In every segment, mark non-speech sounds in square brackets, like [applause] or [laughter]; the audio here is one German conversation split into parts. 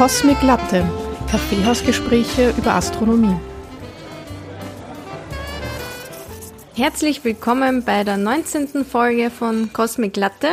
Cosmic Latte, Kaffeehausgespräche über Astronomie. Herzlich willkommen bei der 19. Folge von Cosmic Latte.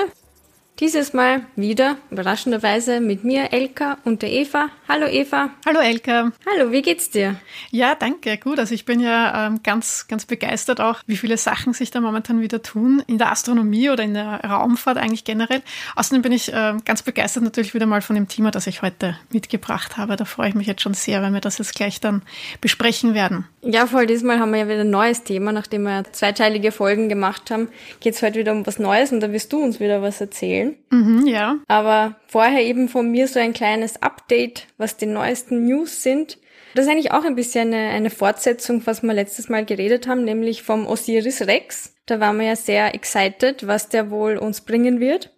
Dieses Mal wieder, überraschenderweise, mit mir, Elka und der Eva. Hallo Eva. Hallo Elka. Hallo, wie geht's dir? Ja, danke, gut. Also ich bin ja ähm, ganz, ganz begeistert auch, wie viele Sachen sich da momentan wieder tun, in der Astronomie oder in der Raumfahrt eigentlich generell. Außerdem bin ich ähm, ganz begeistert natürlich wieder mal von dem Thema, das ich heute mitgebracht habe. Da freue ich mich jetzt schon sehr, wenn wir das jetzt gleich dann besprechen werden. Ja, voll, diesmal haben wir ja wieder ein neues Thema. Nachdem wir zweiteilige Folgen gemacht haben, geht's heute wieder um was Neues und da wirst du uns wieder was erzählen erzählen. Mhm, ja. Aber vorher eben von mir so ein kleines Update, was die neuesten News sind. Das ist eigentlich auch ein bisschen eine, eine Fortsetzung, was wir letztes Mal geredet haben, nämlich vom Osiris Rex. Da waren wir ja sehr excited, was der wohl uns bringen wird.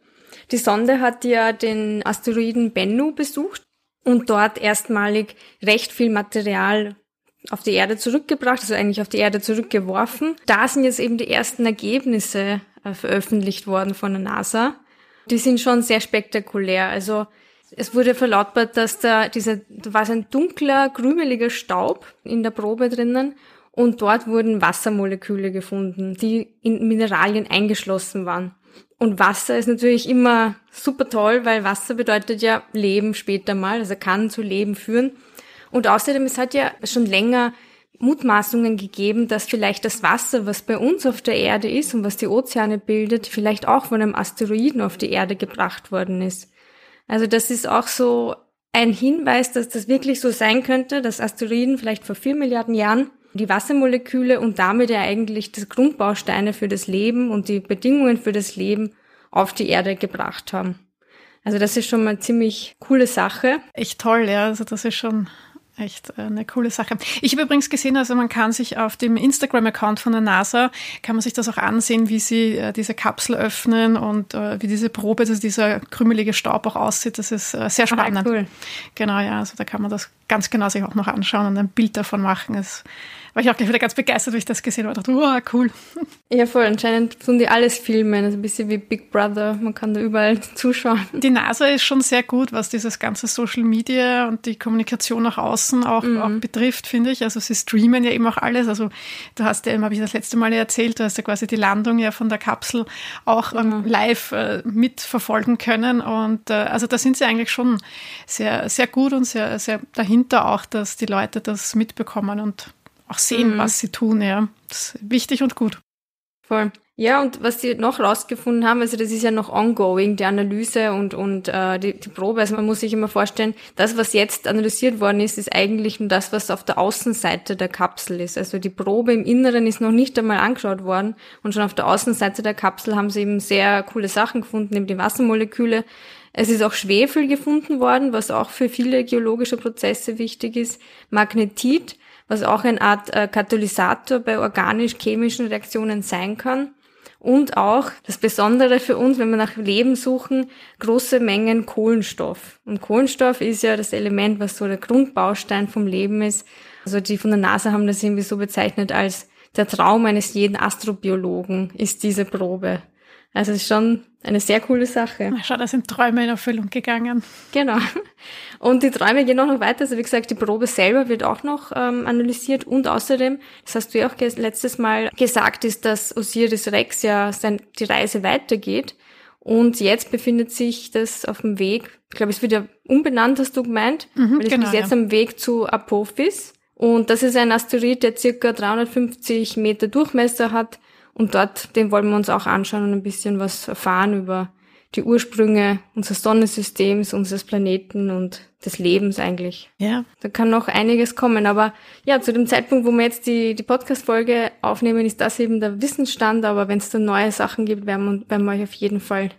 Die Sonde hat ja den Asteroiden Bennu besucht und dort erstmalig recht viel Material auf die Erde zurückgebracht, also eigentlich auf die Erde zurückgeworfen. Da sind jetzt eben die ersten Ergebnisse äh, veröffentlicht worden von der NASA die sind schon sehr spektakulär. Also es wurde verlautbart, dass da dieser, da war so ein dunkler, krümeliger Staub in der Probe drinnen und dort wurden Wassermoleküle gefunden, die in Mineralien eingeschlossen waren. Und Wasser ist natürlich immer super toll, weil Wasser bedeutet ja Leben später mal, also kann zu Leben führen. Und außerdem, es hat ja schon länger Mutmaßungen gegeben, dass vielleicht das Wasser, was bei uns auf der Erde ist und was die Ozeane bildet, vielleicht auch von einem Asteroiden auf die Erde gebracht worden ist. Also das ist auch so ein Hinweis, dass das wirklich so sein könnte, dass Asteroiden vielleicht vor vier Milliarden Jahren die Wassermoleküle und damit ja eigentlich das Grundbausteine für das Leben und die Bedingungen für das Leben auf die Erde gebracht haben. Also das ist schon mal ziemlich coole Sache. Echt toll, ja. Also das ist schon echt äh, eine coole Sache. Ich habe übrigens gesehen, also man kann sich auf dem Instagram-Account von der NASA, kann man sich das auch ansehen, wie sie äh, diese Kapsel öffnen und äh, wie diese Probe, also dieser krümelige Staub auch aussieht. Das ist äh, sehr spannend. Ah, cool. Genau, ja, also da kann man das ganz genau sich auch noch anschauen und ein Bild davon machen. Es war ich auch gleich wieder ganz begeistert, wie ich das gesehen habe. Ich dachte, wow, cool. Ja, voll. Anscheinend tun die alles filmen. Also ein bisschen wie Big Brother. Man kann da überall [laughs] zuschauen. Die NASA ist schon sehr gut, was dieses ganze Social Media und die Kommunikation nach außen auch, mhm. auch betrifft, finde ich. Also sie streamen ja eben auch alles. Also du hast ja, habe ich das letzte Mal erzählt, du hast ja quasi die Landung ja von der Kapsel auch ähm, live äh, mitverfolgen können. Und äh, also da sind sie eigentlich schon sehr, sehr gut und sehr, sehr dahinter auch, dass die Leute das mitbekommen und auch sehen, mhm. was sie tun, ja. Das ist wichtig und gut. Voll. Ja, und was die noch rausgefunden haben, also das ist ja noch ongoing, die Analyse und, und äh, die, die Probe. Also man muss sich immer vorstellen, das, was jetzt analysiert worden ist, ist eigentlich nur das, was auf der Außenseite der Kapsel ist. Also die Probe im Inneren ist noch nicht einmal angeschaut worden und schon auf der Außenseite der Kapsel haben sie eben sehr coole Sachen gefunden, eben die Wassermoleküle. Es ist auch Schwefel gefunden worden, was auch für viele geologische Prozesse wichtig ist. Magnetit, was auch eine Art äh, Katalysator bei organisch-chemischen Reaktionen sein kann. Und auch das Besondere für uns, wenn wir nach Leben suchen, große Mengen Kohlenstoff. Und Kohlenstoff ist ja das Element, was so der Grundbaustein vom Leben ist. Also die von der NASA haben das irgendwie so bezeichnet als der Traum eines jeden Astrobiologen ist diese Probe. Also es ist schon eine sehr coole Sache. Schau, da sind Träume in Erfüllung gegangen. Genau. Und die Träume gehen auch noch weiter. Also wie gesagt, die Probe selber wird auch noch ähm, analysiert und außerdem, das hast du ja auch letztes Mal gesagt, ist, dass Osiris Rex ja sein, die Reise weitergeht. Und jetzt befindet sich das auf dem Weg, ich glaube, es wird ja umbenannt, hast du gemeint, mhm, weil es genau, ist jetzt ja. am Weg zu Apophis. Und das ist ein Asteroid, der circa 350 Meter Durchmesser hat und dort, den wollen wir uns auch anschauen und ein bisschen was erfahren über die Ursprünge unseres Sonnensystems, unseres Planeten und des Lebens eigentlich. Ja. Da kann noch einiges kommen. Aber ja, zu dem Zeitpunkt, wo wir jetzt die, die Podcast-Folge aufnehmen, ist das eben der Wissensstand. Aber wenn es da neue Sachen gibt, werden wir, werden wir euch auf jeden Fall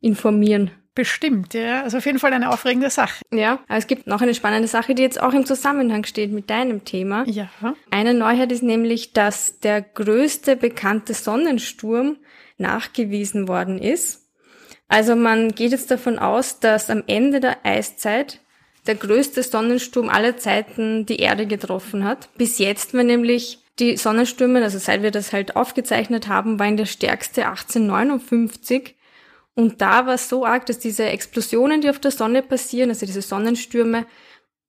informieren. Bestimmt, ja. Also auf jeden Fall eine aufregende Sache. Ja, aber es gibt noch eine spannende Sache, die jetzt auch im Zusammenhang steht mit deinem Thema. Ja. Eine Neuheit ist nämlich, dass der größte bekannte Sonnensturm nachgewiesen worden ist. Also man geht jetzt davon aus, dass am Ende der Eiszeit der größte Sonnensturm aller Zeiten die Erde getroffen hat. Bis jetzt war nämlich die Sonnenstürme, also seit wir das halt aufgezeichnet haben, waren der stärkste 1859 Und da war es so arg, dass diese Explosionen, die auf der Sonne passieren, also diese Sonnenstürme,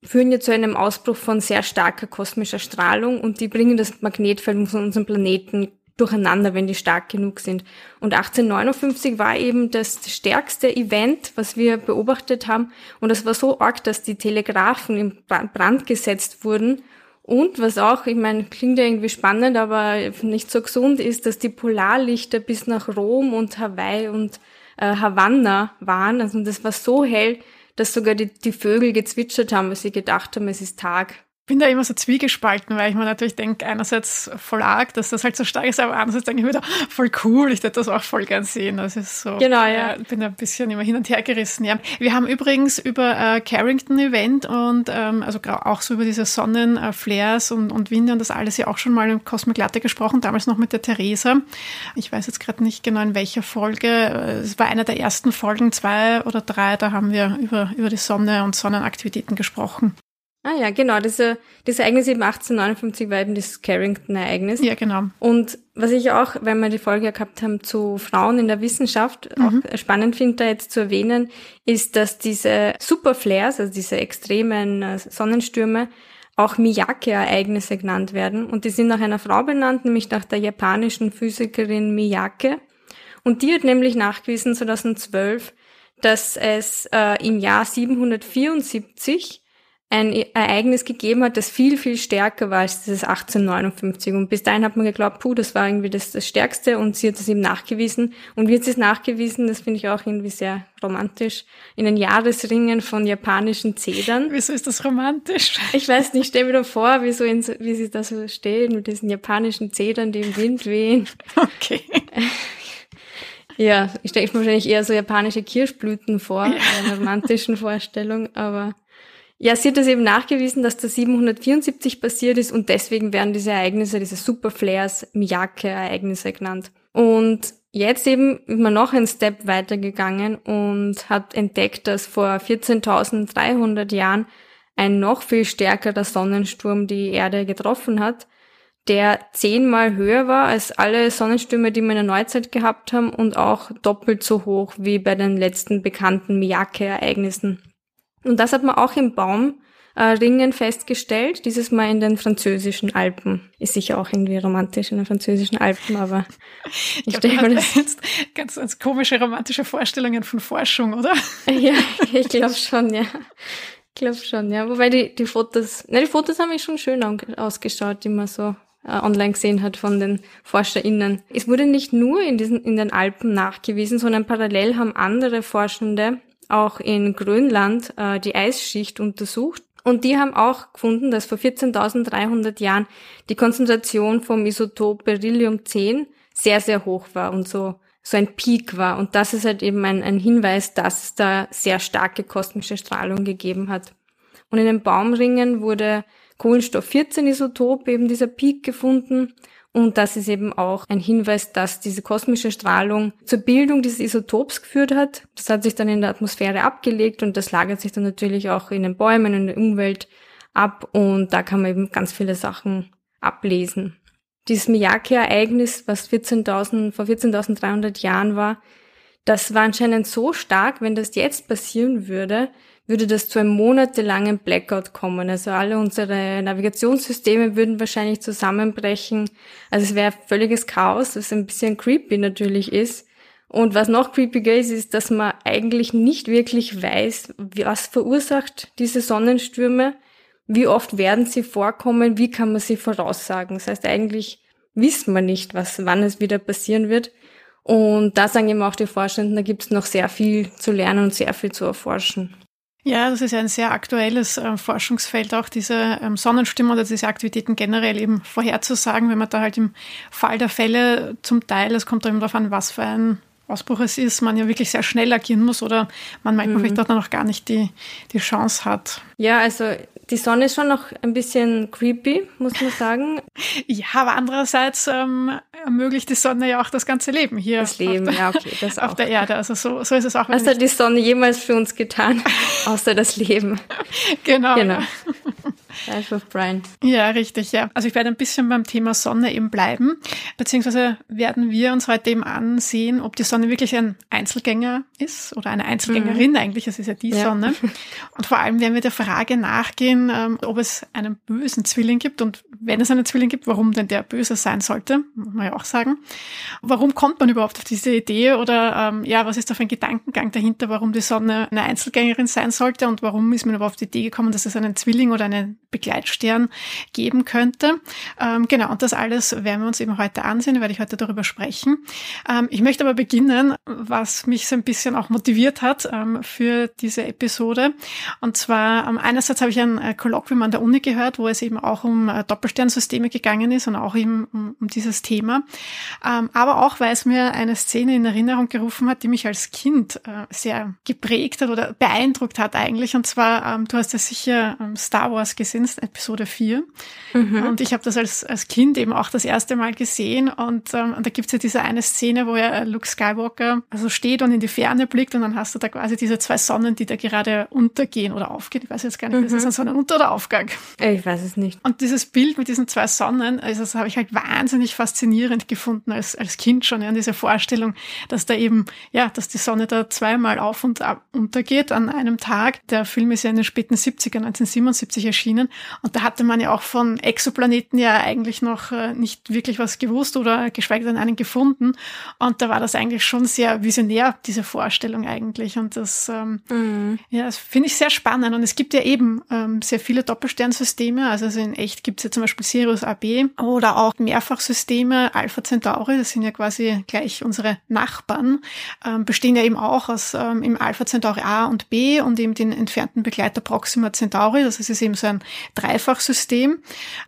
führen ja zu einem Ausbruch von sehr starker kosmischer Strahlung und die bringen das Magnetfeld von unserem Planeten durcheinander, wenn die stark genug sind. Und 1859 war eben das stärkste Event, was wir beobachtet haben. Und es war so arg, dass die Telegraphen in Brand gesetzt wurden. Und was auch, ich meine, klingt ja irgendwie spannend, aber nicht so gesund ist, dass die Polarlichter bis nach Rom und Hawaii und äh, Havanna waren. Also das war so hell, dass sogar die, die Vögel gezwitschert haben, weil sie gedacht haben, es ist Tag bin da immer so zwiegespalten, weil ich mir natürlich denke, einerseits voll arg, dass das halt so stark ist, aber andererseits denke ich mir wieder, voll cool, ich würde das auch voll gern sehen. Das ist so. Genau, ja. ja bin da ein bisschen immer hin und her gerissen, ja. Wir haben übrigens über äh, Carrington Event und ähm, also auch so über diese Sonnenflares äh, und, und Winde und das alles ja auch schon mal im Cosmic Latte gesprochen, damals noch mit der Theresa. Ich weiß jetzt gerade nicht genau in welcher Folge. Es war einer der ersten Folgen, zwei oder drei, da haben wir über, über die Sonne und Sonnenaktivitäten gesprochen. Ah ja, genau. Diese, das Ereignis eben 1859 war eben das Carrington-Ereignis. Ja, genau. Und was ich auch, wenn wir die Folge gehabt haben zu Frauen in der Wissenschaft, mhm. auch spannend finde, da jetzt zu erwähnen, ist, dass diese Superflares, also diese extremen äh, Sonnenstürme, auch Miyake-Ereignisse genannt werden. Und die sind nach einer Frau benannt, nämlich nach der japanischen Physikerin Miyake. Und die hat nämlich nachgewiesen, 2012, dass es äh, im Jahr 774 ein Ereignis gegeben hat, das viel, viel stärker war als dieses 1859. Und bis dahin hat man geglaubt, puh, das war irgendwie das, das Stärkste und sie hat es eben nachgewiesen. Und wie hat sie es nachgewiesen, das finde ich auch irgendwie sehr romantisch, in den Jahresringen von japanischen Zedern. Wieso ist das romantisch? Ich weiß nicht, stell mir doch vor, wie, so in, wie sie da so stehen mit diesen japanischen Zedern, die im Wind wehen. Okay. [laughs] Ja, ich stelle mir wahrscheinlich eher so japanische Kirschblüten vor, ja. in einer romantischen Vorstellung, aber ja, sie hat es eben nachgewiesen, dass das 774 passiert ist und deswegen werden diese Ereignisse, diese Superflares, Miyake-Ereignisse genannt. Und jetzt eben ist man noch einen Step weitergegangen und hat entdeckt, dass vor 14.300 Jahren ein noch viel stärkerer Sonnensturm die Erde getroffen hat, der zehnmal höher war als alle Sonnenstürme, die wir in der Neuzeit gehabt haben und auch doppelt so hoch wie bei den letzten bekannten Miyake-Ereignissen. Und das hat man auch im Baumringen festgestellt, dieses Mal in den französischen Alpen. Ist sicher auch irgendwie romantisch in den französischen Alpen, aber ich, ich stelle mir das jetzt ganz, ganz komische romantische Vorstellungen von Forschung, oder? [laughs] ja, [laughs] ich glaube schon, ja. Ich glaube schon, ja. Wobei die, die Fotos, ne, die Fotos haben mich schon schön ausgeschaut, die man so äh, online gesehen hat von den ForscherInnen. Es wurde nicht nur in diesen, in den Alpen nachgewiesen, sondern parallel haben andere Forschende auch in Grönland äh, die Eisschicht untersucht. Und die haben auch gefunden, dass vor 14.300 Jahren die Konzentration vom Isotop Beryllium 10 sehr, sehr hoch war und so, so ein Peak war. Und das ist halt eben ein, ein Hinweis, dass es da sehr starke kosmische Strahlung gegeben hat. Und in den Baumringen wurde Kohlenstoff 14 Isotop, eben dieser Peak gefunden. Und das ist eben auch ein Hinweis, dass diese kosmische Strahlung zur Bildung dieses Isotops geführt hat. Das hat sich dann in der Atmosphäre abgelegt und das lagert sich dann natürlich auch in den Bäumen, in der Umwelt ab und da kann man eben ganz viele Sachen ablesen. Dieses Miyake-Ereignis, was 14.000, vor 14.300 Jahren war, das war anscheinend so stark, wenn das jetzt passieren würde, würde das zu einem monatelangen Blackout kommen. Also alle unsere Navigationssysteme würden wahrscheinlich zusammenbrechen. Also es wäre völliges Chaos, was ein bisschen creepy natürlich ist. Und was noch creepiger ist, ist, dass man eigentlich nicht wirklich weiß, was verursacht diese Sonnenstürme, wie oft werden sie vorkommen, wie kann man sie voraussagen. Das heißt, eigentlich wissen wir nicht, was, wann es wieder passieren wird. Und da sagen eben auch die Forschenden, da gibt es noch sehr viel zu lernen und sehr viel zu erforschen. Ja, das ist ja ein sehr aktuelles äh, Forschungsfeld, auch diese ähm, Sonnenstürme oder diese Aktivitäten generell eben vorherzusagen, wenn man da halt im Fall der Fälle zum Teil, es kommt eben darauf an, was für ein Ausbruch es ist, man ja wirklich sehr schnell agieren muss oder man manchmal mhm. vielleicht auch noch gar nicht die, die Chance hat. Ja, also die Sonne ist schon noch ein bisschen creepy, muss man sagen. ja, aber andererseits ähm, ermöglicht die Sonne ja auch das ganze Leben hier. Das Leben, ja, okay. Das [laughs] auf auch. der Erde. Also so, so ist es auch. Was hat die Sonne jemals für uns getan, [laughs] außer das Leben? genau. genau. Life of Brian. Ja, richtig, ja. Also ich werde ein bisschen beim Thema Sonne eben bleiben, beziehungsweise werden wir uns heute eben ansehen, ob die Sonne wirklich ein Einzelgänger ist oder eine Einzelgängerin mhm. eigentlich, es ist ja die ja. Sonne. [laughs] Und vor allem werden wir der Frage nachgehen, ähm, ob es einen bösen Zwilling gibt und wenn es einen Zwilling gibt, warum denn der böse sein sollte, muss man ja auch sagen. Warum kommt man überhaupt auf diese Idee oder ähm, ja, was ist da für ein Gedankengang dahinter, warum die Sonne eine Einzelgängerin sein sollte und warum ist man überhaupt auf die Idee gekommen, dass es einen Zwilling oder einen Begleitstern geben könnte. Ähm, genau, und das alles werden wir uns eben heute ansehen, werde ich heute darüber sprechen. Ähm, ich möchte aber beginnen, was mich so ein bisschen auch motiviert hat ähm, für diese Episode. Und zwar, ähm, einerseits habe ich ein äh, Kolloquium an der Uni gehört, wo es eben auch um äh, Doppelsternsysteme gegangen ist und auch eben um, um dieses Thema. Ähm, aber auch, weil es mir eine Szene in Erinnerung gerufen hat, die mich als Kind äh, sehr geprägt hat oder beeindruckt hat eigentlich. Und zwar, ähm, du hast ja sicher Star Wars gesehen, Episode 4. Mhm. Und ich habe das als, als Kind eben auch das erste Mal gesehen. Und, ähm, und da gibt's ja diese eine Szene, wo ja Luke Skywalker also steht und in die Ferne blickt und dann hast du da quasi diese zwei Sonnen, die da gerade untergehen oder aufgehen. Ich weiß jetzt gar nicht, mhm. ist das ein Sonnenunter- oder Aufgang? Ich weiß es nicht. Und dieses Bild mit diesen zwei Sonnen, also das habe ich halt wahnsinnig faszinierend gefunden als, als Kind schon, ja, diese Vorstellung, dass da eben, ja, dass die Sonne da zweimal auf und ab untergeht an einem Tag. Der Film ist ja in den späten 70er, 1977 erschienen und da hatte man ja auch von Exoplaneten ja eigentlich noch äh, nicht wirklich was gewusst oder geschweige denn einen gefunden. Und da war das eigentlich schon sehr visionär, diese Vorstellung eigentlich. Und das, ähm, mhm. ja, das finde ich sehr spannend. Und es gibt ja eben ähm, sehr viele Doppelsternsysteme. Also, also in echt gibt es ja zum Beispiel Sirius AB oder auch Mehrfachsysteme, Alpha Centauri, das sind ja quasi gleich unsere Nachbarn, ähm, bestehen ja eben auch aus ähm, im Alpha Centauri A und B und eben den entfernten Begleiter Proxima Centauri. Das ist eben so ein Dreifachsystem.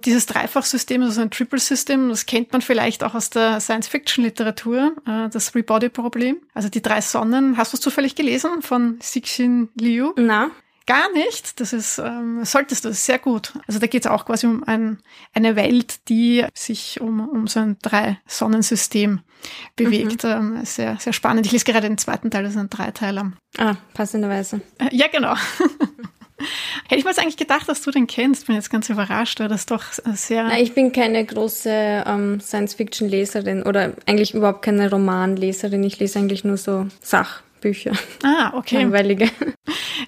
Dieses Dreifachsystem, also ein Triple System, das kennt man vielleicht auch aus der Science-Fiction-Literatur, äh, das Three-Body-Problem. Also die drei Sonnen. Hast du es zufällig gelesen von Cixin Liu? Na. Gar nicht. Das ist, ähm, solltest du, ist sehr gut. Also da geht es auch quasi um ein, eine Welt, die sich um, um so ein Drei-Sonnensystem bewegt. Mhm. Ähm, sehr, sehr spannend. Ich lese gerade den zweiten Teil, das ist ein Dreiteiler. Ah, passenderweise. Äh, ja, genau. [laughs] Hätte ich mir jetzt eigentlich gedacht, dass du den kennst. Bin jetzt ganz überrascht, weil das doch sehr. Na, ich bin keine große ähm, Science-Fiction-Leserin oder eigentlich überhaupt keine Romanleserin. Ich lese eigentlich nur so Sachbücher. Ah, okay. Langweilige.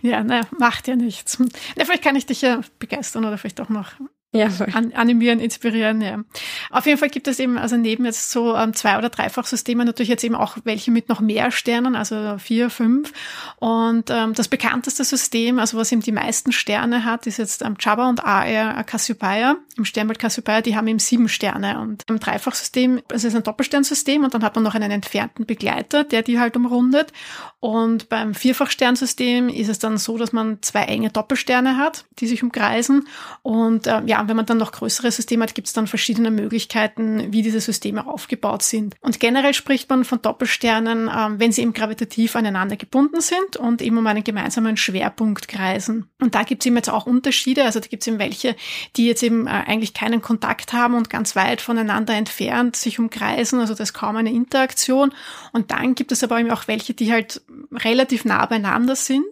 Ja, naja, macht ja nichts. Ja, vielleicht kann ich dich ja begeistern oder vielleicht auch noch ja, an, animieren, inspirieren, ja. Auf jeden Fall gibt es eben, also neben jetzt so ähm, zwei- oder Dreifachsysteme natürlich jetzt eben auch welche mit noch mehr Sternen, also vier, fünf. Und ähm, das bekannteste System, also was eben die meisten Sterne hat, ist jetzt ähm, Jabba und AR Cassiopeia. Im Sternbild Cassiopeia, die haben eben sieben Sterne. Und im Dreifachsystem, also es ist ein Doppelsternsystem und dann hat man noch einen entfernten Begleiter, der die halt umrundet. Und beim Vierfachsternsystem ist es dann so, dass man zwei enge Doppelsterne hat, die sich umkreisen. Und äh, ja, wenn man dann noch größere Systeme hat, gibt es dann verschiedene Möglichkeiten, wie diese Systeme aufgebaut sind. Und generell spricht man von Doppelsternen, ähm, wenn sie eben gravitativ aneinander gebunden sind und eben um einen gemeinsamen Schwerpunkt kreisen. Und da gibt es eben jetzt auch Unterschiede. Also da gibt es eben welche, die jetzt eben äh, eigentlich keinen Kontakt haben und ganz weit voneinander entfernt sich umkreisen. Also da ist kaum eine Interaktion. Und dann gibt es aber eben auch welche, die halt relativ nah beieinander sind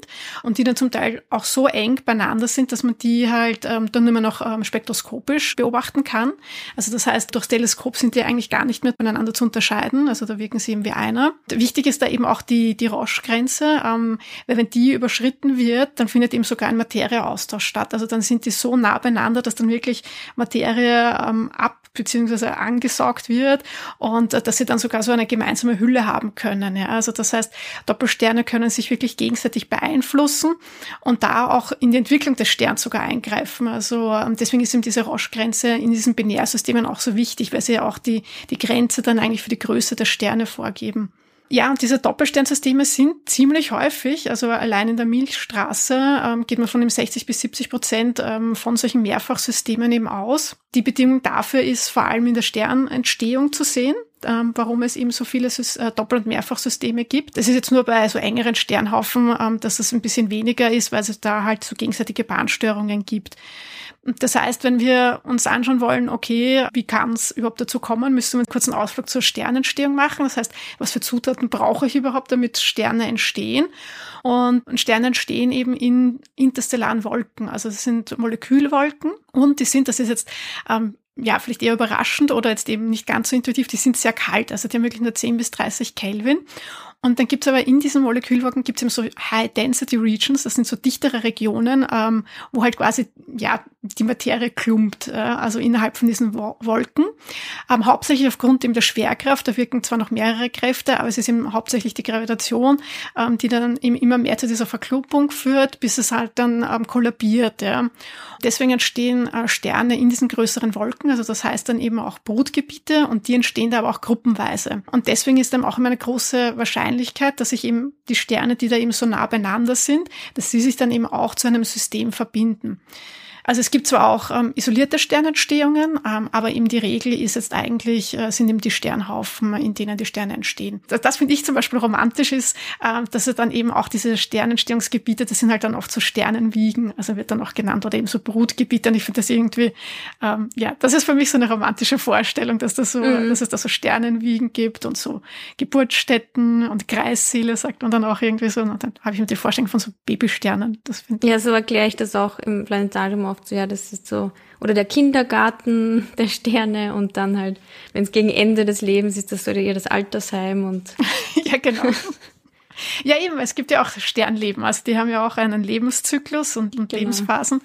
und die dann zum Teil auch so eng beieinander sind, dass man die halt ähm, dann mehr noch ähm, spektroskopisch beobachten kann. Also das heißt, durchs Teleskop sind die eigentlich gar nicht mehr voneinander zu unterscheiden. Also da wirken sie eben wie einer. Wichtig ist da eben auch die, die Roche-Grenze, ähm, weil wenn die überschritten wird, dann findet eben sogar ein Materieaustausch statt. Also dann sind die so nah beieinander, dass dann wirklich Materie ähm, ab beziehungsweise angesaugt wird und äh, dass sie dann sogar so eine gemeinsame Hülle haben können. Ja. Also das heißt, Doppelsterne können sich wirklich gegenseitig beeinflussen und da auch in die Entwicklung des Sterns sogar eingreifen. Also ähm, deswegen ist eben diese Roche-Grenze in diesen Binärsystemen auch so wichtig, weil sie ja auch die, die Grenze dann eigentlich für die Größe der Sterne vorgeben. Ja, und diese Doppelsternsysteme sind ziemlich häufig. Also allein in der Milchstraße ähm, geht man von dem 60 bis 70 Prozent ähm, von solchen Mehrfachsystemen eben aus. Die Bedingung dafür ist vor allem in der Sternentstehung zu sehen. Ähm, warum es eben so viele äh, Doppel- und Mehrfachsysteme gibt. Das ist jetzt nur bei so engeren Sternhaufen, ähm, dass es ein bisschen weniger ist, weil es da halt so gegenseitige Bahnstörungen gibt. Das heißt, wenn wir uns anschauen wollen, okay, wie kann es überhaupt dazu kommen, müssen wir einen kurzen Ausflug zur Sternentstehung machen. Das heißt, was für Zutaten brauche ich überhaupt, damit Sterne entstehen? Und Sterne entstehen eben in interstellaren Wolken. Also das sind Molekülwolken und die sind, das ist jetzt ähm, ja, vielleicht eher überraschend oder jetzt eben nicht ganz so intuitiv, die sind sehr kalt, also die haben wirklich nur 10 bis 30 Kelvin. Und dann gibt's aber in diesen Molekülwolken gibt's eben so High-Density-Regions, das sind so dichtere Regionen, ähm, wo halt quasi ja die Materie klumpt, äh, also innerhalb von diesen Wo Wolken. Ähm, hauptsächlich aufgrund eben der Schwerkraft, da wirken zwar noch mehrere Kräfte, aber es ist eben hauptsächlich die Gravitation, ähm, die dann eben immer mehr zu dieser Verklumpung führt, bis es halt dann ähm, kollabiert. Ja. Deswegen entstehen äh, Sterne in diesen größeren Wolken, also das heißt dann eben auch Brutgebiete und die entstehen da aber auch gruppenweise. Und deswegen ist dann auch immer eine große Wahrscheinlichkeit, dass sich eben die Sterne, die da eben so nah beieinander sind, dass sie sich dann eben auch zu einem System verbinden. Also es gibt zwar auch ähm, isolierte Sternentstehungen, ähm, aber eben die Regel ist jetzt eigentlich, äh, sind eben die Sternhaufen, in denen die Sterne entstehen. Das, das finde ich zum Beispiel romantisch ist, äh, dass es dann eben auch diese Sternentstehungsgebiete, das sind halt dann oft so Sternenwiegen, also wird dann auch genannt, oder eben so Brutgebiete. Und ich finde das irgendwie, ähm, ja, das ist für mich so eine romantische Vorstellung, dass, das so, mhm. dass es da so Sternenwiegen gibt und so Geburtsstätten und Kreisseele, sagt man dann auch irgendwie so. Und dann habe ich mir die Vorstellung von so Babysternen. Das ja, so erkläre ich das auch im Planetarium oft so, ja, das ist so, oder der Kindergarten [laughs] der Sterne und dann halt, wenn es gegen Ende des Lebens ist, das so ihr das Altersheim und. [laughs] ja, genau. Ja, eben, es gibt ja auch Sternleben. Also die haben ja auch einen Lebenszyklus und, und genau. Lebensphasen.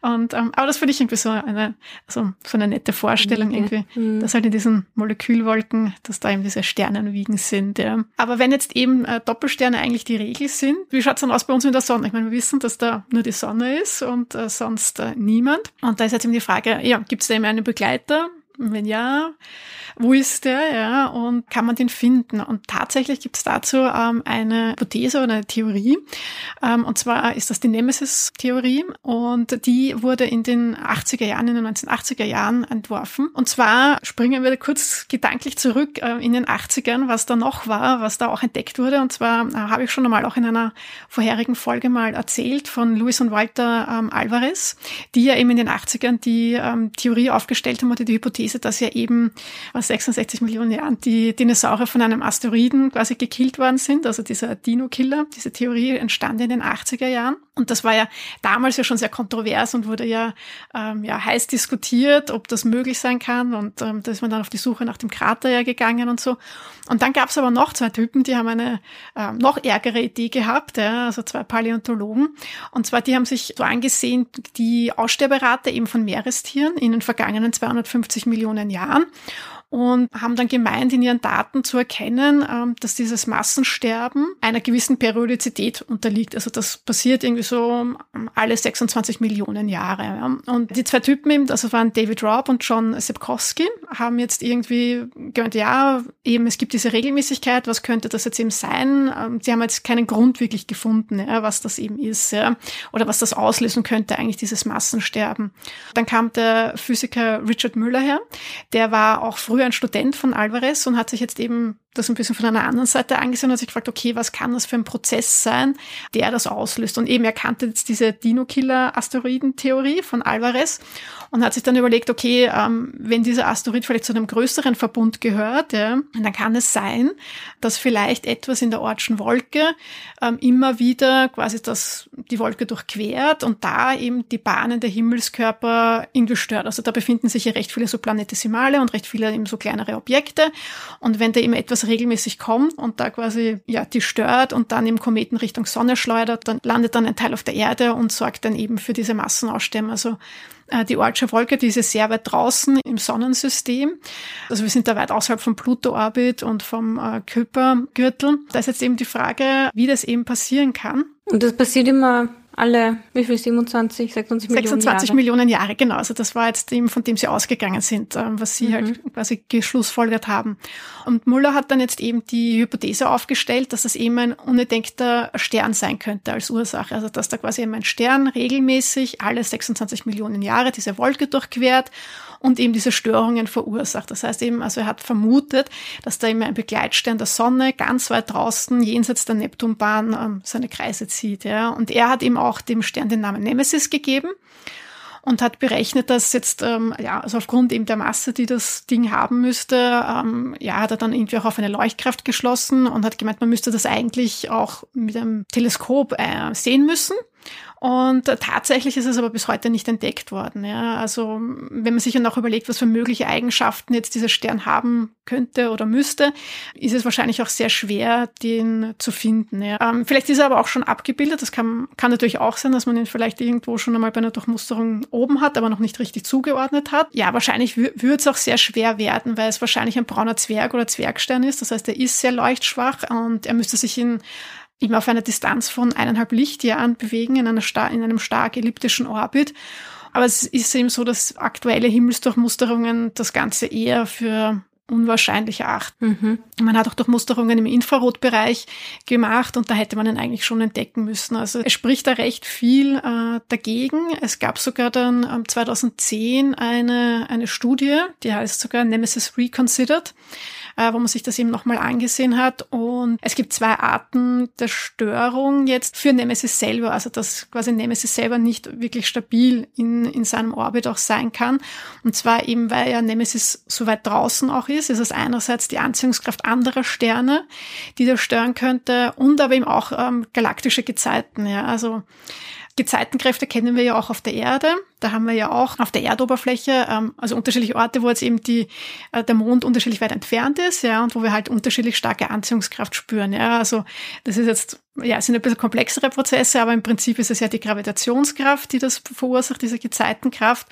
Und, ähm, aber das finde ich irgendwie so eine, so, so eine nette Vorstellung okay. irgendwie, mhm. dass halt in diesen Molekülwolken, dass da eben diese Sternenwiegen sind. Ja. Aber wenn jetzt eben äh, Doppelsterne eigentlich die Regel sind, wie schaut's dann aus bei uns in der Sonne? Ich meine, wir wissen, dass da nur die Sonne ist und äh, sonst äh, niemand. Und da ist jetzt eben die Frage, ja, gibt es da eben einen Begleiter? Wenn ja, wo ist der, ja, und kann man den finden? Und tatsächlich gibt es dazu ähm, eine Hypothese oder eine Theorie. Ähm, und zwar ist das die Nemesis-Theorie und die wurde in den 80er Jahren, in den 1980er Jahren entworfen. Und zwar springen wir kurz gedanklich zurück äh, in den 80ern, was da noch war, was da auch entdeckt wurde. Und zwar äh, habe ich schon einmal auch in einer vorherigen Folge mal erzählt von Luis und Walter ähm, Alvarez, die ja eben in den 80ern die ähm, Theorie aufgestellt haben oder die Hypothese, dass ja eben was 66 Millionen Jahren die Dinosaurier von einem Asteroiden quasi gekillt worden sind, also dieser Dino-Killer. Diese Theorie entstand in den 80er Jahren. Und das war ja damals ja schon sehr kontrovers und wurde ja, ähm, ja heiß diskutiert, ob das möglich sein kann. Und ähm, da ist man dann auf die Suche nach dem Krater ja gegangen und so. Und dann gab es aber noch zwei Typen, die haben eine ähm, noch ärgere Idee gehabt, ja, also zwei Paläontologen. Und zwar, die haben sich so angesehen, die Aussterberate eben von Meerestieren in den vergangenen 250 Millionen Jahren und haben dann gemeint, in ihren Daten zu erkennen, ähm, dass dieses Massensterben einer gewissen Periodizität unterliegt. Also das passiert irgendwie so alle 26 Millionen Jahre. Und die zwei Typen eben, also waren David Robb und John Sepkowski, haben jetzt irgendwie gemeint, ja, eben es gibt diese Regelmäßigkeit, was könnte das jetzt eben sein? Ähm, sie haben jetzt keinen Grund wirklich gefunden, was das eben ist, oder was das auslösen könnte, eigentlich dieses Massensterben. Dann kam der Physiker Richard Müller her, der war auch früher früher ein Student von Alvarez und hat sich jetzt eben das ein bisschen von einer anderen Seite angesehen und hat sich gefragt, okay, was kann das für ein Prozess sein, der das auslöst? Und eben er kannte jetzt diese Dino-Killer-Asteroiden-Theorie von Alvarez und hat sich dann überlegt, okay, ähm, wenn dieser Asteroid vielleicht zu einem größeren Verbund gehört, ja, dann kann es sein, dass vielleicht etwas in der Ortschen Wolke ähm, immer wieder quasi das, die Wolke durchquert und da eben die Bahnen der Himmelskörper irgendwie stört. Also da befinden sich ja recht viele so Planetesimale und recht viele eben so kleinere Objekte. Und wenn da eben etwas regelmäßig kommt und da quasi ja die stört und dann im Kometen Richtung Sonne schleudert, dann landet dann ein Teil auf der Erde und sorgt dann eben für diese Massenaussterben. Also äh, die Oortsche Wolke, die ist sehr weit draußen im Sonnensystem. Also wir sind da weit außerhalb vom Pluto-Orbit und vom äh, Kuipergürtel. Da ist jetzt eben die Frage, wie das eben passieren kann. Und das passiert immer alle, wie viel, 27, 26 Millionen 26 Jahre? Millionen Jahre, genau. Also das war jetzt dem, von dem sie ausgegangen sind, ähm, was sie halt mhm. halt quasi geschlussfolgert haben. Und Muller hat dann jetzt eben die Hypothese aufgestellt, dass das eben ein unentdeckter Stern sein könnte als Ursache. Also dass da quasi eben ein Stern regelmäßig alle 26 Millionen Jahre diese Wolke durchquert und eben diese Störungen verursacht. Das heißt eben, also er hat vermutet, dass da eben ein Begleitstern der Sonne ganz weit draußen jenseits der Neptunbahn ähm, seine Kreise zieht. Ja. Und er hat eben auch dem Stern den Namen Nemesis gegeben und hat berechnet, dass jetzt, ähm, ja, also aufgrund eben der Masse, die das Ding haben müsste, ähm, ja, hat er dann irgendwie auch auf eine Leuchtkraft geschlossen und hat gemeint, man müsste das eigentlich auch mit einem Teleskop äh, sehen müssen. Und tatsächlich ist es aber bis heute nicht entdeckt worden. Ja. Also wenn man sich dann auch überlegt, was für mögliche Eigenschaften jetzt dieser Stern haben könnte oder müsste, ist es wahrscheinlich auch sehr schwer, den zu finden. Ja. Ähm, vielleicht ist er aber auch schon abgebildet. Das kann, kann natürlich auch sein, dass man ihn vielleicht irgendwo schon einmal bei einer Durchmusterung oben hat, aber noch nicht richtig zugeordnet hat. Ja, wahrscheinlich würde es auch sehr schwer werden, weil es wahrscheinlich ein brauner Zwerg oder Zwergstern ist. Das heißt, er ist sehr leuchtschwach und er müsste sich in eben auf einer Distanz von eineinhalb Lichtjahren bewegen in, einer in einem stark elliptischen Orbit. Aber es ist eben so, dass aktuelle Himmelsdurchmusterungen das Ganze eher für unwahrscheinlich erachten. Mhm. Man hat auch Durchmusterungen im Infrarotbereich gemacht und da hätte man ihn eigentlich schon entdecken müssen. Also es spricht da recht viel äh, dagegen. Es gab sogar dann ähm, 2010 eine, eine Studie, die heißt sogar Nemesis Reconsidered äh, wo man sich das eben nochmal angesehen hat. Und es gibt zwei Arten der Störung jetzt für Nemesis selber, also dass quasi Nemesis selber nicht wirklich stabil in, in seinem Orbit auch sein kann. Und zwar eben, weil ja Nemesis so weit draußen auch ist, ist es einerseits die Anziehungskraft anderer Sterne, die das stören könnte, und aber eben auch ähm, galaktische Gezeiten. Ja, also Gezeitenkräfte kennen wir ja auch auf der Erde. Da haben wir ja auch auf der Erdoberfläche, ähm, also unterschiedliche Orte, wo jetzt eben die, äh, der Mond unterschiedlich weit entfernt ist, ja, und wo wir halt unterschiedlich starke Anziehungskraft spüren. Ja, also das ist jetzt, ja, sind ein bisschen komplexere Prozesse, aber im Prinzip ist es ja die Gravitationskraft, die das verursacht, diese Gezeitenkraft.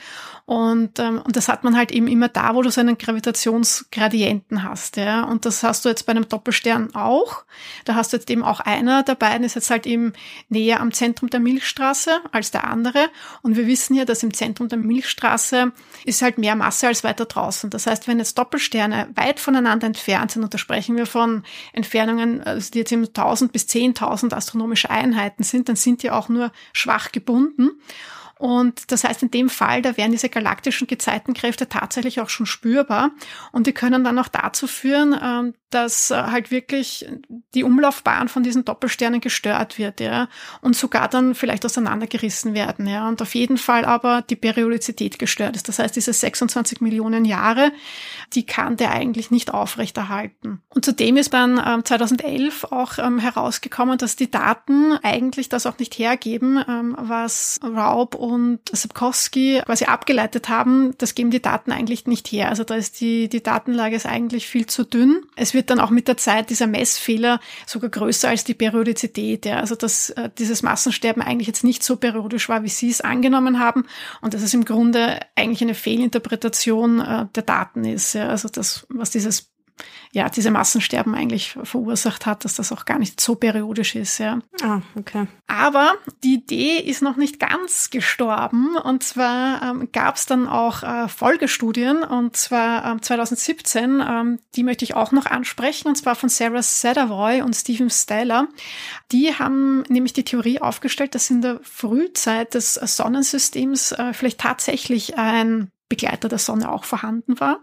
Und, ähm, und das hat man halt eben immer da, wo du so einen Gravitationsgradienten hast. Ja? Und das hast du jetzt bei einem Doppelstern auch. Da hast du jetzt eben auch einer der beiden ist jetzt halt eben näher am Zentrum der Milchstraße als der andere. Und wir wissen ja, dass im Zentrum der Milchstraße ist halt mehr Masse als weiter draußen. Das heißt, wenn jetzt Doppelsterne weit voneinander entfernt sind, und da sprechen wir von Entfernungen, also die jetzt eben 1000 bis 10.000 astronomische Einheiten sind, dann sind die auch nur schwach gebunden. Und das heißt, in dem Fall, da wären diese galaktischen Gezeitenkräfte tatsächlich auch schon spürbar. Und die können dann auch dazu führen, ähm, dass äh, halt wirklich die Umlaufbahn von diesen Doppelsternen gestört wird, ja, und sogar dann vielleicht auseinandergerissen werden, ja, und auf jeden Fall aber die Periodizität gestört ist. Das heißt, diese 26 Millionen Jahre, die kann der eigentlich nicht aufrechterhalten. Und zudem ist dann ähm, 2011 auch ähm, herausgekommen, dass die Daten eigentlich das auch nicht hergeben, ähm, was Raub und Sapkowski quasi abgeleitet haben. Das geben die Daten eigentlich nicht her. Also da ist die, die Datenlage ist eigentlich viel zu dünn. Es wird dann auch mit der Zeit dieser Messfehler sogar größer als die Periodizität. Ja. Also dass äh, dieses Massensterben eigentlich jetzt nicht so periodisch war, wie Sie es angenommen haben und dass es im Grunde eigentlich eine Fehlinterpretation äh, der Daten ist. Ja. Also das, was dieses ja, diese Massensterben eigentlich verursacht hat, dass das auch gar nicht so periodisch ist. Ja. Ah, okay. Aber die Idee ist noch nicht ganz gestorben. Und zwar ähm, gab es dann auch äh, Folgestudien, und zwar ähm, 2017, ähm, die möchte ich auch noch ansprechen, und zwar von Sarah Sadavoy und Stephen Steller. Die haben nämlich die Theorie aufgestellt, dass in der Frühzeit des Sonnensystems äh, vielleicht tatsächlich ein Begleiter der Sonne auch vorhanden war.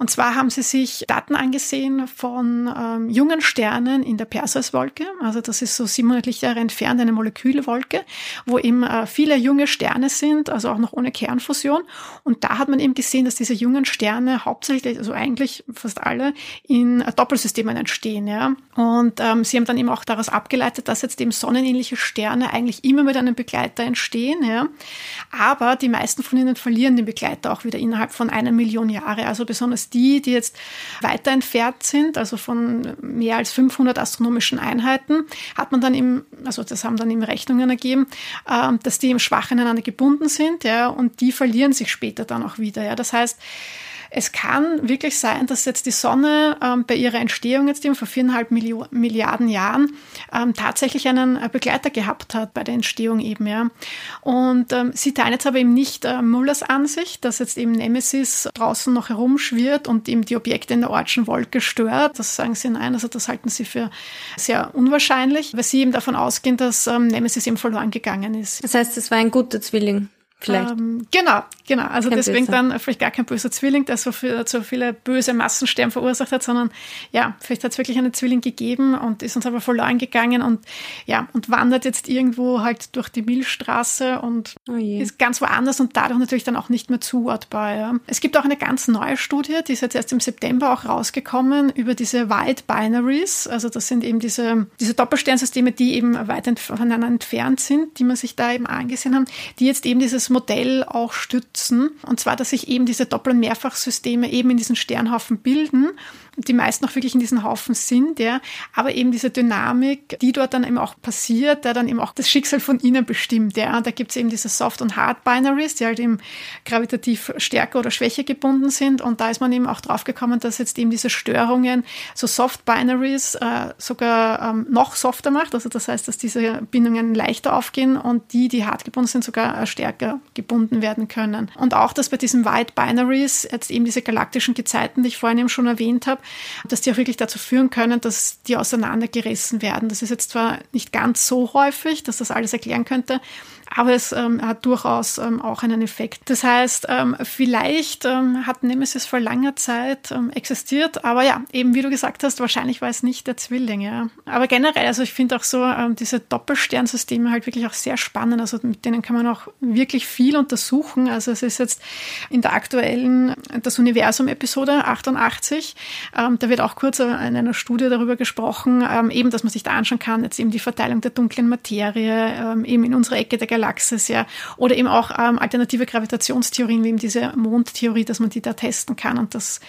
Und zwar haben sie sich Daten angesehen von ähm, jungen Sternen in der Perseuswolke. Also das ist so 700 Lichtjahre entfernt, eine Molekülwolke, wo eben äh, viele junge Sterne sind, also auch noch ohne Kernfusion. Und da hat man eben gesehen, dass diese jungen Sterne hauptsächlich, also eigentlich fast alle, in äh, Doppelsystemen entstehen. Ja. Und ähm, sie haben dann eben auch daraus abgeleitet, dass jetzt eben sonnenähnliche Sterne eigentlich immer mit einem Begleiter entstehen. Ja. Aber die meisten von ihnen verlieren den Begleiter auch wieder innerhalb von einer Million Jahre. Also besonders die, die jetzt weiter entfernt sind, also von mehr als 500 astronomischen Einheiten, hat man dann im, also das haben dann eben Rechnungen ergeben, äh, dass die eben schwach ineinander gebunden sind, ja, und die verlieren sich später dann auch wieder, ja. Das heißt, es kann wirklich sein, dass jetzt die Sonne ähm, bei ihrer Entstehung jetzt eben vor viereinhalb Millio Milliarden Jahren ähm, tatsächlich einen äh, Begleiter gehabt hat bei der Entstehung eben, ja. Und ähm, sie teilen jetzt aber eben nicht äh, Mullers Ansicht, dass jetzt eben Nemesis draußen noch herumschwirrt und eben die Objekte in der Ortschen Wolke stört. Das sagen sie nein, also das halten sie für sehr unwahrscheinlich, weil sie eben davon ausgehen, dass ähm, Nemesis eben verloren gegangen ist. Das heißt, es war ein guter Zwilling. Vielleicht. Ähm, genau, genau. Also kein deswegen böser. dann vielleicht gar kein böser Zwilling, der so, viel, so viele böse Massensterben verursacht hat, sondern ja, vielleicht hat es wirklich einen Zwilling gegeben und ist uns aber verloren gegangen und ja, und wandert jetzt irgendwo halt durch die Milchstraße und oh ist ganz woanders und dadurch natürlich dann auch nicht mehr zuordbar. Ja. Es gibt auch eine ganz neue Studie, die ist jetzt erst im September auch rausgekommen, über diese White Binaries. Also das sind eben diese, diese Doppelsternsysteme, die eben weit voneinander entfernt sind, die man sich da eben angesehen haben, die jetzt eben dieses Modell auch stützen. Und zwar, dass sich eben diese Doppel- und Mehrfachsysteme eben in diesen Sternhaufen bilden die meisten auch wirklich in diesen Haufen sind, ja. Aber eben diese Dynamik, die dort dann eben auch passiert, der dann eben auch das Schicksal von ihnen bestimmt, ja. Und da gibt es eben diese Soft- und Hard-Binaries, die halt eben gravitativ stärker oder schwächer gebunden sind. Und da ist man eben auch drauf gekommen, dass jetzt eben diese Störungen so Soft-Binaries äh, sogar ähm, noch softer macht. Also das heißt, dass diese Bindungen leichter aufgehen und die, die hart gebunden sind, sogar äh, gebunden werden können. Und auch, dass bei diesen White Binaries jetzt eben diese galaktischen Gezeiten, die ich vorhin eben schon erwähnt habe, dass die auch wirklich dazu führen können, dass die auseinandergerissen werden. Das ist jetzt zwar nicht ganz so häufig, dass das alles erklären könnte, aber es ähm, hat durchaus ähm, auch einen Effekt. Das heißt, ähm, vielleicht ähm, hat Nemesis vor langer Zeit ähm, existiert, aber ja, eben wie du gesagt hast, wahrscheinlich war es nicht der Zwilling. Ja. Aber generell, also ich finde auch so ähm, diese Doppelsternsysteme halt wirklich auch sehr spannend. Also mit denen kann man auch wirklich viel untersuchen. Also es ist jetzt in der aktuellen Das Universum-Episode 88, da wird auch kurz in einer Studie darüber gesprochen, eben, dass man sich da anschauen kann, jetzt eben die Verteilung der dunklen Materie, eben in unserer Ecke der Galaxie Galaxis, ja. Oder eben auch ähm, alternative Gravitationstheorien, wie eben diese Mondtheorie, dass man die da testen kann. Und das,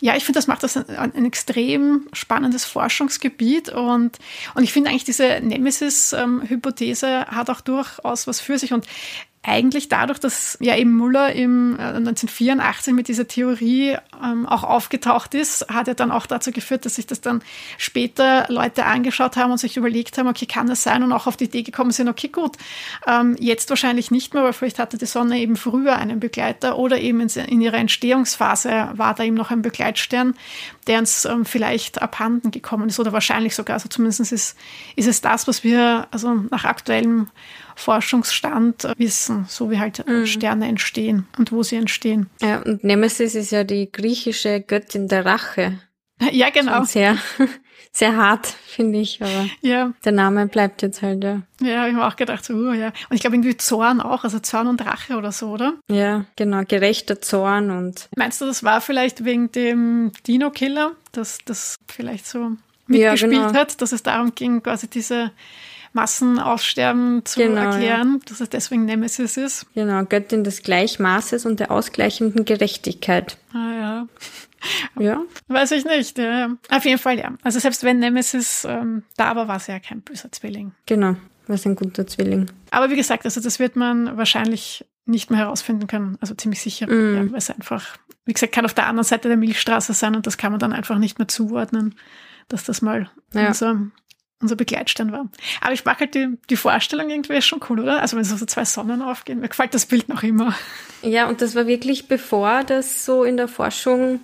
ja, ich finde, das macht das ein, ein, extrem spannendes Forschungsgebiet. Und, und ich finde eigentlich, diese Nemesis-Hypothese ähm, hat auch durchaus was für sich. Und eigentlich dadurch, dass ja eben Muller im 1984 äh, mit dieser Theorie ähm, auch aufgetaucht ist, hat er dann auch dazu geführt, dass sich das dann später Leute angeschaut haben und sich überlegt haben, okay, kann das sein? Und auch auf die Idee gekommen sind, okay, gut, ähm, jetzt wahrscheinlich nicht mehr, weil vielleicht hatte die Sonne eben früher einen Begleiter oder eben in, in ihrer Entstehungsphase war da eben noch ein Begleitstern, der uns ähm, vielleicht abhanden gekommen ist oder wahrscheinlich sogar. Also zumindest ist, ist es das, was wir also nach aktuellem Forschungsstand wissen, so wie halt mhm. Sterne entstehen und wo sie entstehen. Ja, und Nemesis ist ja die griechische Göttin der Rache. [laughs] Ja, genau. Schon sehr, [laughs] sehr hart, finde ich, aber ja. der Name bleibt jetzt halt, ja. Ja, ich habe auch gedacht, so, uh, ja. Und ich glaube irgendwie Zorn auch, also Zorn und Rache oder so, oder? Ja, genau, gerechter Zorn und. Meinst du, das war vielleicht wegen dem Dino-Killer, dass das vielleicht so mitgespielt ja, genau. hat, dass es darum ging, quasi diese Massenaussterben zu genau, erklären, ja. dass es deswegen Nemesis ist. Genau, Göttin des Gleichmaßes und der ausgleichenden Gerechtigkeit. Ah ja. Ja. Weiß ich nicht. Ja. Auf jeden Fall ja. Also selbst wenn Nemesis ähm, da war, war es ja kein böser Zwilling. Genau, war es ein guter Zwilling. Aber wie gesagt, also das wird man wahrscheinlich nicht mehr herausfinden können. Also ziemlich sicher, mm. ja, weil es einfach, wie gesagt, kann auf der anderen Seite der Milchstraße sein und das kann man dann einfach nicht mehr zuordnen, dass das mal ja. unser unser Begleitstern war. Aber ich mag halt die, die Vorstellung irgendwie schon cool, oder? Also wenn so zwei Sonnen aufgehen, mir gefällt das Bild noch immer. Ja, und das war wirklich bevor das so in der Forschung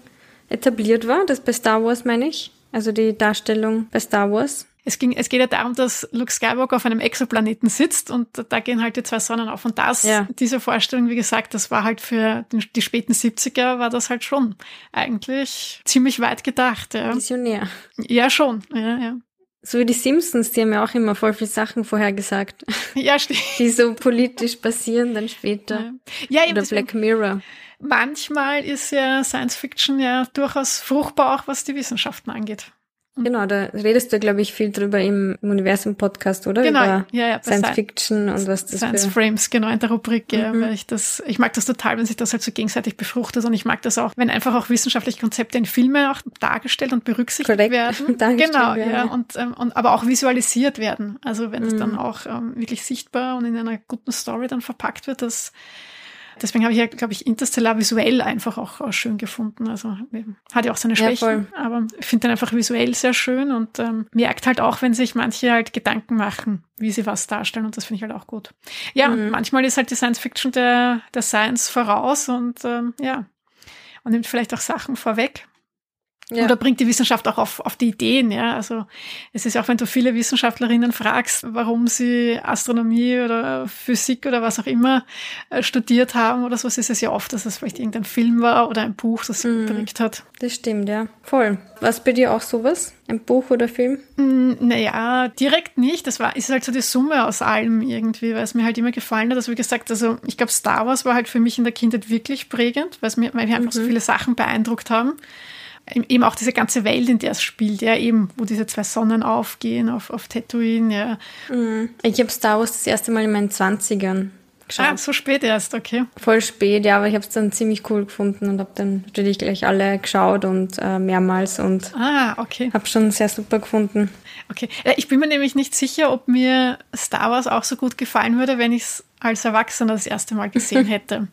etabliert war, das bei Star Wars meine ich. Also die Darstellung bei Star Wars. Es, ging, es geht ja darum, dass Luke Skywalker auf einem Exoplaneten sitzt und da gehen halt die zwei Sonnen auf. Und das, ja. diese Vorstellung, wie gesagt, das war halt für die späten 70er, war das halt schon eigentlich ziemlich weit gedacht. Ja. Visionär. Ja, schon. Ja, ja. So wie die Simpsons, die haben ja auch immer voll viele Sachen vorhergesagt. [laughs] Ja, stimmt. Die so politisch passieren dann später. Ja, ja Oder Black Mirror. Manchmal ist ja Science Fiction ja durchaus fruchtbar, auch was die Wissenschaften angeht. Genau, da redest du, glaube ich, viel drüber im Universum-Podcast, oder? Genau, Über ja, ja. Science Fiction und was das Science für... Frames, genau, in der Rubrik, ja, mhm. weil ich das, ich mag das total, wenn sich das halt so gegenseitig befruchtet und ich mag das auch, wenn einfach auch wissenschaftliche Konzepte in Filme auch dargestellt und berücksichtigt Korrekt. werden. [laughs] genau, werden, ja, und, ähm, und aber auch visualisiert werden. Also wenn es dann mhm. auch ähm, wirklich sichtbar und in einer guten Story dann verpackt wird, das Deswegen habe ich ja, glaube ich, Interstellar visuell einfach auch, auch, schön gefunden. Also hat ja auch seine Schwächen, ja, aber ich finde den einfach visuell sehr schön und ähm, merkt halt auch, wenn sich manche halt Gedanken machen, wie sie was darstellen und das finde ich halt auch gut. Ja, mhm. manchmal ist halt die Science Fiction der, der Science voraus und ähm, ja, und nimmt vielleicht auch Sachen vorweg. Ja. Oder bringt die Wissenschaft auch auf, auf die Ideen, ja. Also es ist auch, wenn du viele Wissenschaftlerinnen fragst, warum sie Astronomie oder Physik oder was auch immer äh, studiert haben oder so, ist es ja oft, dass es vielleicht irgendein Film war oder ein Buch, das sie mhm. geprägt hat. Das stimmt, ja. Voll. Was bei dir auch sowas? Ein Buch oder Film? Mm, naja, direkt nicht. Das war, ist halt so die Summe aus allem irgendwie, weil es mir halt immer gefallen hat. Also wie gesagt, also ich glaube, Star Wars war halt für mich in der Kindheit wirklich prägend, weil es mir, weil mich einfach mhm. so viele Sachen beeindruckt haben eben auch diese ganze Welt, in der es spielt, ja, eben, wo diese zwei Sonnen aufgehen auf, auf Tatooine, ja. Mhm. Ich habe Star Wars das erste Mal in meinen 20ern geschaut. Ah, so spät erst, okay. Voll spät, ja, aber ich habe es dann ziemlich cool gefunden und habe dann natürlich gleich alle geschaut und äh, mehrmals und ah, okay. habe schon sehr super gefunden. Okay, ich bin mir nämlich nicht sicher, ob mir Star Wars auch so gut gefallen würde, wenn ich es als Erwachsener das erste Mal gesehen [laughs] hätte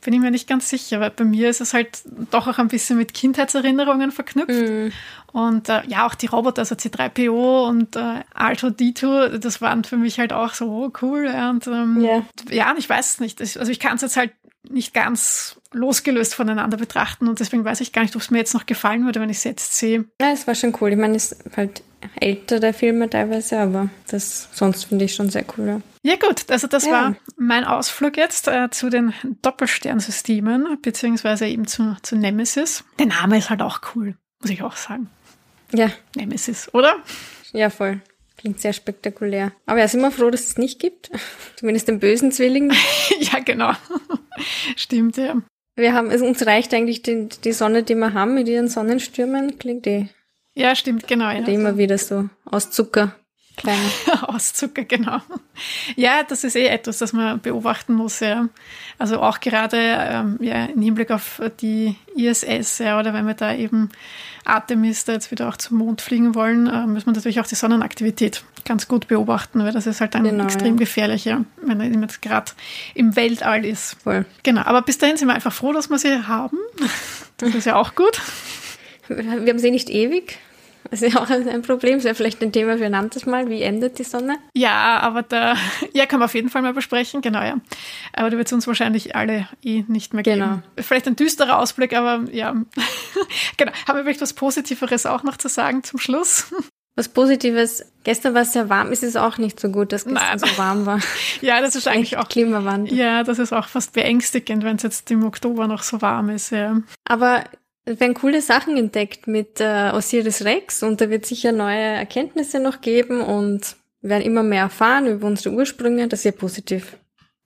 bin ich mir nicht ganz sicher, weil bei mir ist es halt doch auch ein bisschen mit Kindheitserinnerungen verknüpft. Mhm. Und äh, ja, auch die Roboter, also C3PO und äh, Alto D2, das waren für mich halt auch so oh, cool. Und ähm, yeah. ja, ich weiß es nicht. Also ich kann es jetzt halt nicht ganz losgelöst voneinander betrachten und deswegen weiß ich gar nicht, ob es mir jetzt noch gefallen würde, wenn ich es jetzt sehe. Ja, es war schon cool. Ich meine, es ist halt älter, der Filme teilweise, aber das sonst finde ich schon sehr cool. Ja. Ja gut, also das ja. war mein Ausflug jetzt äh, zu den Doppelsternsystemen, beziehungsweise eben zu, zu Nemesis. Der Name ist halt auch cool, muss ich auch sagen. Ja. Nemesis, oder? Ja, voll. Klingt sehr spektakulär. Aber ja, sind wir froh, dass es nicht gibt. Zumindest den bösen Zwilling. [laughs] ja, genau. Stimmt, ja. Wir haben, also uns reicht eigentlich die, die Sonne, die wir haben mit ihren Sonnenstürmen. Klingt eh. Ja, stimmt, genau. Ja. Immer wieder so aus Zucker. Kleine. Aus Zucker, genau. Ja, das ist eh etwas, das man beobachten muss. Ja. Also auch gerade ähm, ja, im Hinblick auf die ISS ja, oder wenn wir da eben Artemis da jetzt wieder auch zum Mond fliegen wollen, äh, muss man natürlich auch die Sonnenaktivität ganz gut beobachten, weil das ist halt dann genau, extrem ja. gefährlich, ja, wenn er jetzt gerade im Weltall ist. Voll. Genau, aber bis dahin sind wir einfach froh, dass wir sie haben. Das ist ja auch gut. Wir haben sie nicht ewig. Das ist ja auch ein Problem. Das wäre vielleicht ein Thema für ein anderes Mal. Wie endet die Sonne? Ja, aber da, ja, kann man auf jeden Fall mal besprechen, genau, ja. Aber da wird es uns wahrscheinlich alle eh nicht mehr geben. Genau. Vielleicht ein düsterer Ausblick, aber ja. [laughs] genau. Haben wir vielleicht was Positiveres auch noch zu sagen zum Schluss? Was Positives. Gestern war es sehr warm. Ist es auch nicht so gut, dass gestern Nein. so warm war. [laughs] ja, das ist eigentlich auch Klimawandel. Ja, das ist auch fast beängstigend, wenn es jetzt im Oktober noch so warm ist. Ja. Aber werden coole Sachen entdeckt mit äh, Osiris Rex und da wird sicher neue Erkenntnisse noch geben und wir werden immer mehr erfahren über unsere Ursprünge. Das ist ja positiv.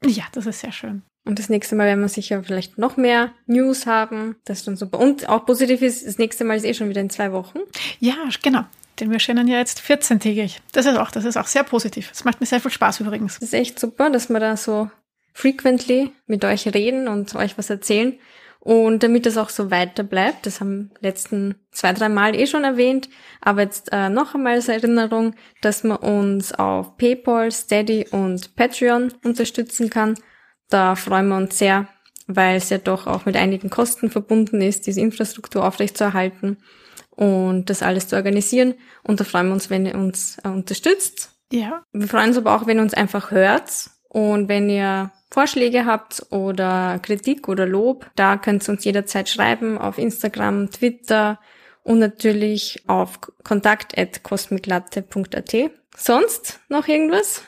Ja, das ist sehr schön. Und das nächste Mal werden wir sicher vielleicht noch mehr News haben. Das ist dann super. Und auch positiv ist, das nächste Mal ist eh schon wieder in zwei Wochen. Ja, genau. Denn wir scheinen ja jetzt 14-tägig. Das ist auch, das ist auch sehr positiv. Das macht mir sehr viel Spaß übrigens. Das ist echt super, dass wir da so frequently mit euch reden und euch was erzählen. Und damit das auch so weiter bleibt, das haben letzten zwei, drei Mal eh schon erwähnt, aber jetzt äh, noch einmal als Erinnerung, dass man uns auf PayPal, Steady und Patreon unterstützen kann. Da freuen wir uns sehr, weil es ja doch auch mit einigen Kosten verbunden ist, diese Infrastruktur aufrechtzuerhalten und das alles zu organisieren. Und da freuen wir uns, wenn ihr uns äh, unterstützt. Ja. Wir freuen uns aber auch, wenn ihr uns einfach hört und wenn ihr Vorschläge habt oder Kritik oder Lob, da könnt ihr uns jederzeit schreiben auf Instagram, Twitter und natürlich auf kontakt.cosmiclatte.at. Sonst noch irgendwas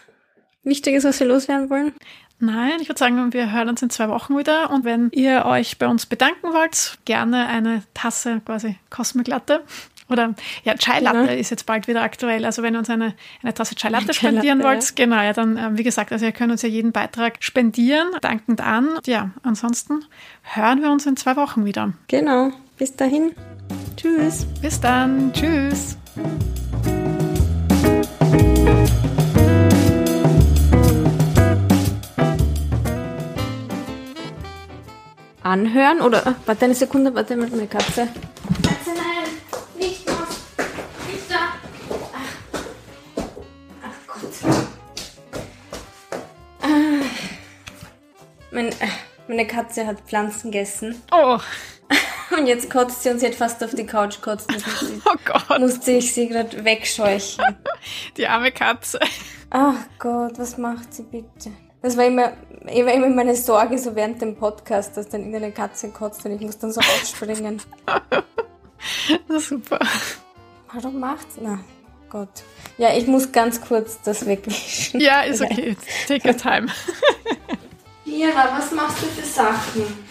Wichtiges, was wir loswerden wollen? Nein, ich würde sagen, wir hören uns in zwei Wochen wieder. Und wenn ihr euch bei uns bedanken wollt, gerne eine Tasse quasi Cosmic Latte oder ja, Chai Latte genau. ist jetzt bald wieder aktuell. Also wenn ihr uns eine, eine Tasse Chai Latte Chai spendieren Latte, wollt, ja. genau, ja, dann äh, wie gesagt, also ihr könnt uns ja jeden Beitrag spendieren, dankend an. Ja, ansonsten hören wir uns in zwei Wochen wieder. Genau. Bis dahin. Tschüss. Bis dann. Tschüss. Anhören oder warte eine Sekunde, warte mal meine Katze. Meine Katze hat Pflanzen gegessen. Oh. [laughs] Und jetzt kotzt sie und sie hat fast auf die Couch gekotzt. [laughs] oh Gott. Musste ich sie gerade wegscheuchen. [laughs] Die arme Katze. Ach Gott, was macht sie bitte? Das war immer, war immer meine Sorge so während dem Podcast, dass dann irgendeine Katze kotzt und ich muss dann so aufspringen. Super. Warum macht's? Na, Gott. Ja, ich muss ganz kurz das wegwischen. Ja, ist okay. Take your time. Mira, was machst du für Sachen?